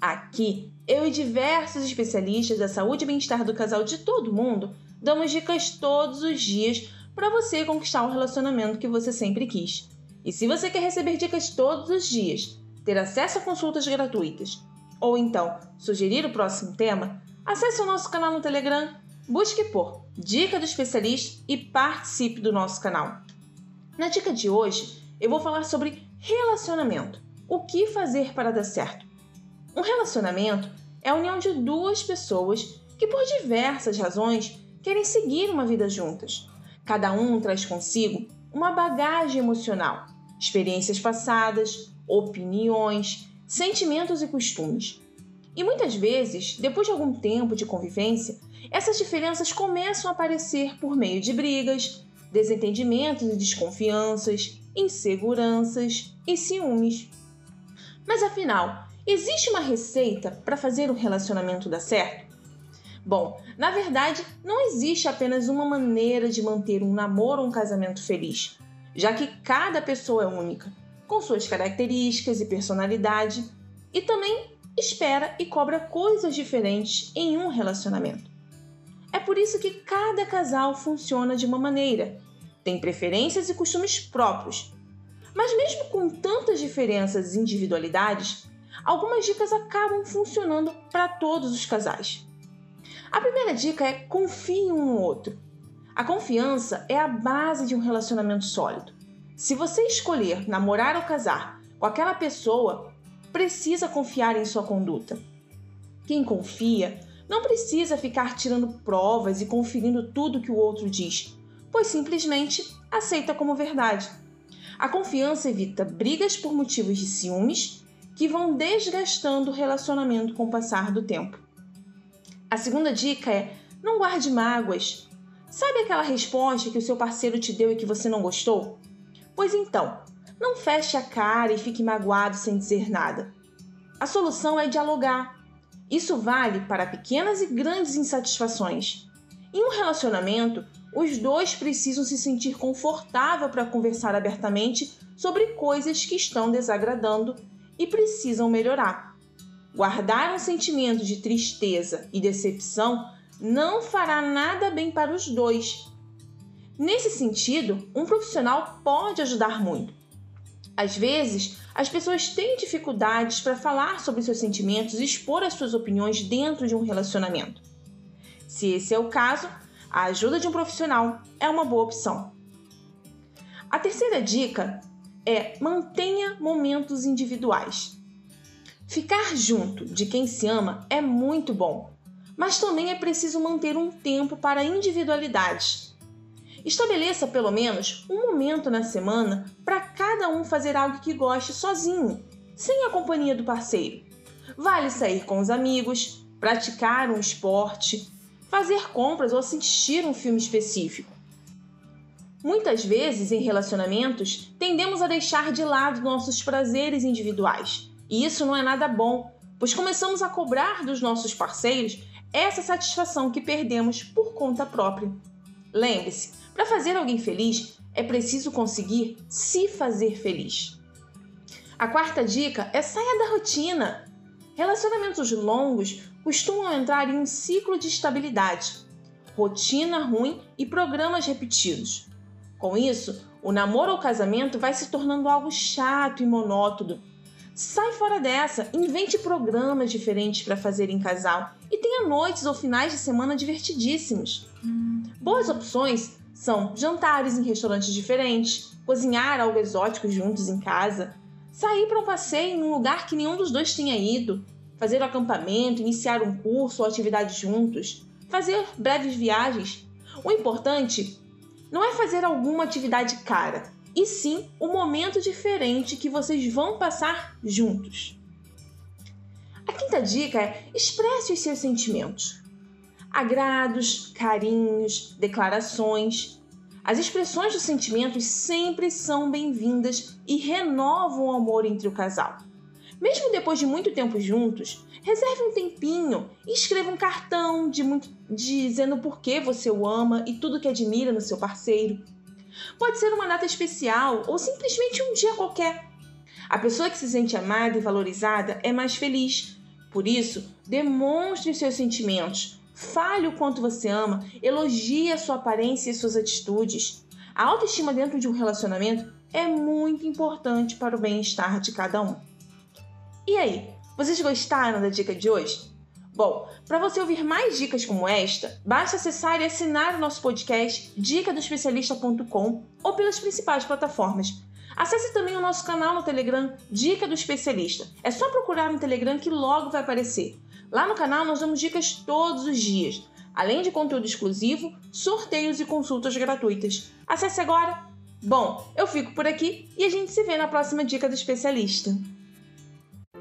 Aqui, eu e diversos especialistas da saúde e bem-estar do casal de todo mundo damos dicas todos os dias para você conquistar o relacionamento que você sempre quis. E se você quer receber dicas todos os dias, ter acesso a consultas gratuitas ou então sugerir o próximo tema, acesse o nosso canal no Telegram, busque por Dica do Especialista e participe do nosso canal. Na dica de hoje, eu vou falar sobre relacionamento. O que fazer para dar certo? Um relacionamento é a união de duas pessoas que, por diversas razões, querem seguir uma vida juntas. Cada um traz consigo uma bagagem emocional, experiências passadas, opiniões, sentimentos e costumes. E muitas vezes, depois de algum tempo de convivência, essas diferenças começam a aparecer por meio de brigas, desentendimentos e desconfianças, inseguranças e ciúmes. Mas afinal, existe uma receita para fazer o relacionamento dar certo? Bom, na verdade, não existe apenas uma maneira de manter um namoro ou um casamento feliz, já que cada pessoa é única, com suas características e personalidade, e também espera e cobra coisas diferentes em um relacionamento. É por isso que cada casal funciona de uma maneira, tem preferências e costumes próprios. Mas mesmo com tantas diferenças e individualidades, algumas dicas acabam funcionando para todos os casais. A primeira dica é confie um no outro. A confiança é a base de um relacionamento sólido. Se você escolher namorar ou casar com aquela pessoa, precisa confiar em sua conduta. Quem confia não precisa ficar tirando provas e conferindo tudo que o outro diz, pois simplesmente aceita como verdade. A confiança evita brigas por motivos de ciúmes que vão desgastando o relacionamento com o passar do tempo. A segunda dica é: não guarde mágoas. Sabe aquela resposta que o seu parceiro te deu e que você não gostou? Pois então, não feche a cara e fique magoado sem dizer nada. A solução é dialogar. Isso vale para pequenas e grandes insatisfações. Em um relacionamento, os dois precisam se sentir confortável para conversar abertamente sobre coisas que estão desagradando e precisam melhorar. Guardar um sentimento de tristeza e decepção não fará nada bem para os dois. Nesse sentido, um profissional pode ajudar muito. Às vezes, as pessoas têm dificuldades para falar sobre seus sentimentos e expor as suas opiniões dentro de um relacionamento. Se esse é o caso, a ajuda de um profissional é uma boa opção. A terceira dica é mantenha momentos individuais. Ficar junto de quem se ama é muito bom, mas também é preciso manter um tempo para individualidade. Estabeleça pelo menos um momento na semana para cada um fazer algo que goste sozinho, sem a companhia do parceiro. Vale sair com os amigos, praticar um esporte, fazer compras ou assistir um filme específico. Muitas vezes, em relacionamentos, tendemos a deixar de lado nossos prazeres individuais e isso não é nada bom, pois começamos a cobrar dos nossos parceiros essa satisfação que perdemos por conta própria. Lembre-se, para fazer alguém feliz é preciso conseguir se fazer feliz. A quarta dica é saia da rotina. Relacionamentos longos costumam entrar em um ciclo de estabilidade, rotina ruim e programas repetidos. Com isso, o namoro ou casamento vai se tornando algo chato e monótono Sai fora dessa, invente programas diferentes para fazer em casal e tenha noites ou finais de semana divertidíssimos. Boas opções são jantares em restaurantes diferentes, cozinhar algo exótico juntos em casa, sair para um passeio em um lugar que nenhum dos dois tenha ido, fazer um acampamento, iniciar um curso ou atividade juntos, fazer breves viagens. O importante não é fazer alguma atividade cara, e sim o momento diferente que vocês vão passar juntos. A quinta dica é expresse os seus sentimentos. agrados, carinhos, declarações. As expressões dos sentimentos sempre são bem-vindas e renovam o amor entre o casal. Mesmo depois de muito tempo juntos, reserve um tempinho e escreva um cartão de muito, dizendo por que você o ama e tudo que admira no seu parceiro. Pode ser uma data especial ou simplesmente um dia qualquer. A pessoa que se sente amada e valorizada é mais feliz. Por isso, demonstre seus sentimentos. Fale o quanto você ama, elogie a sua aparência e suas atitudes. A autoestima dentro de um relacionamento é muito importante para o bem-estar de cada um. E aí, vocês gostaram da dica de hoje? Bom, para você ouvir mais dicas como esta, basta acessar e assinar o nosso podcast dicadoespecialista.com ou pelas principais plataformas. Acesse também o nosso canal no Telegram Dica do Especialista. É só procurar no Telegram que logo vai aparecer. Lá no canal nós damos dicas todos os dias, além de conteúdo exclusivo, sorteios e consultas gratuitas. Acesse agora! Bom, eu fico por aqui e a gente se vê na próxima Dica do Especialista.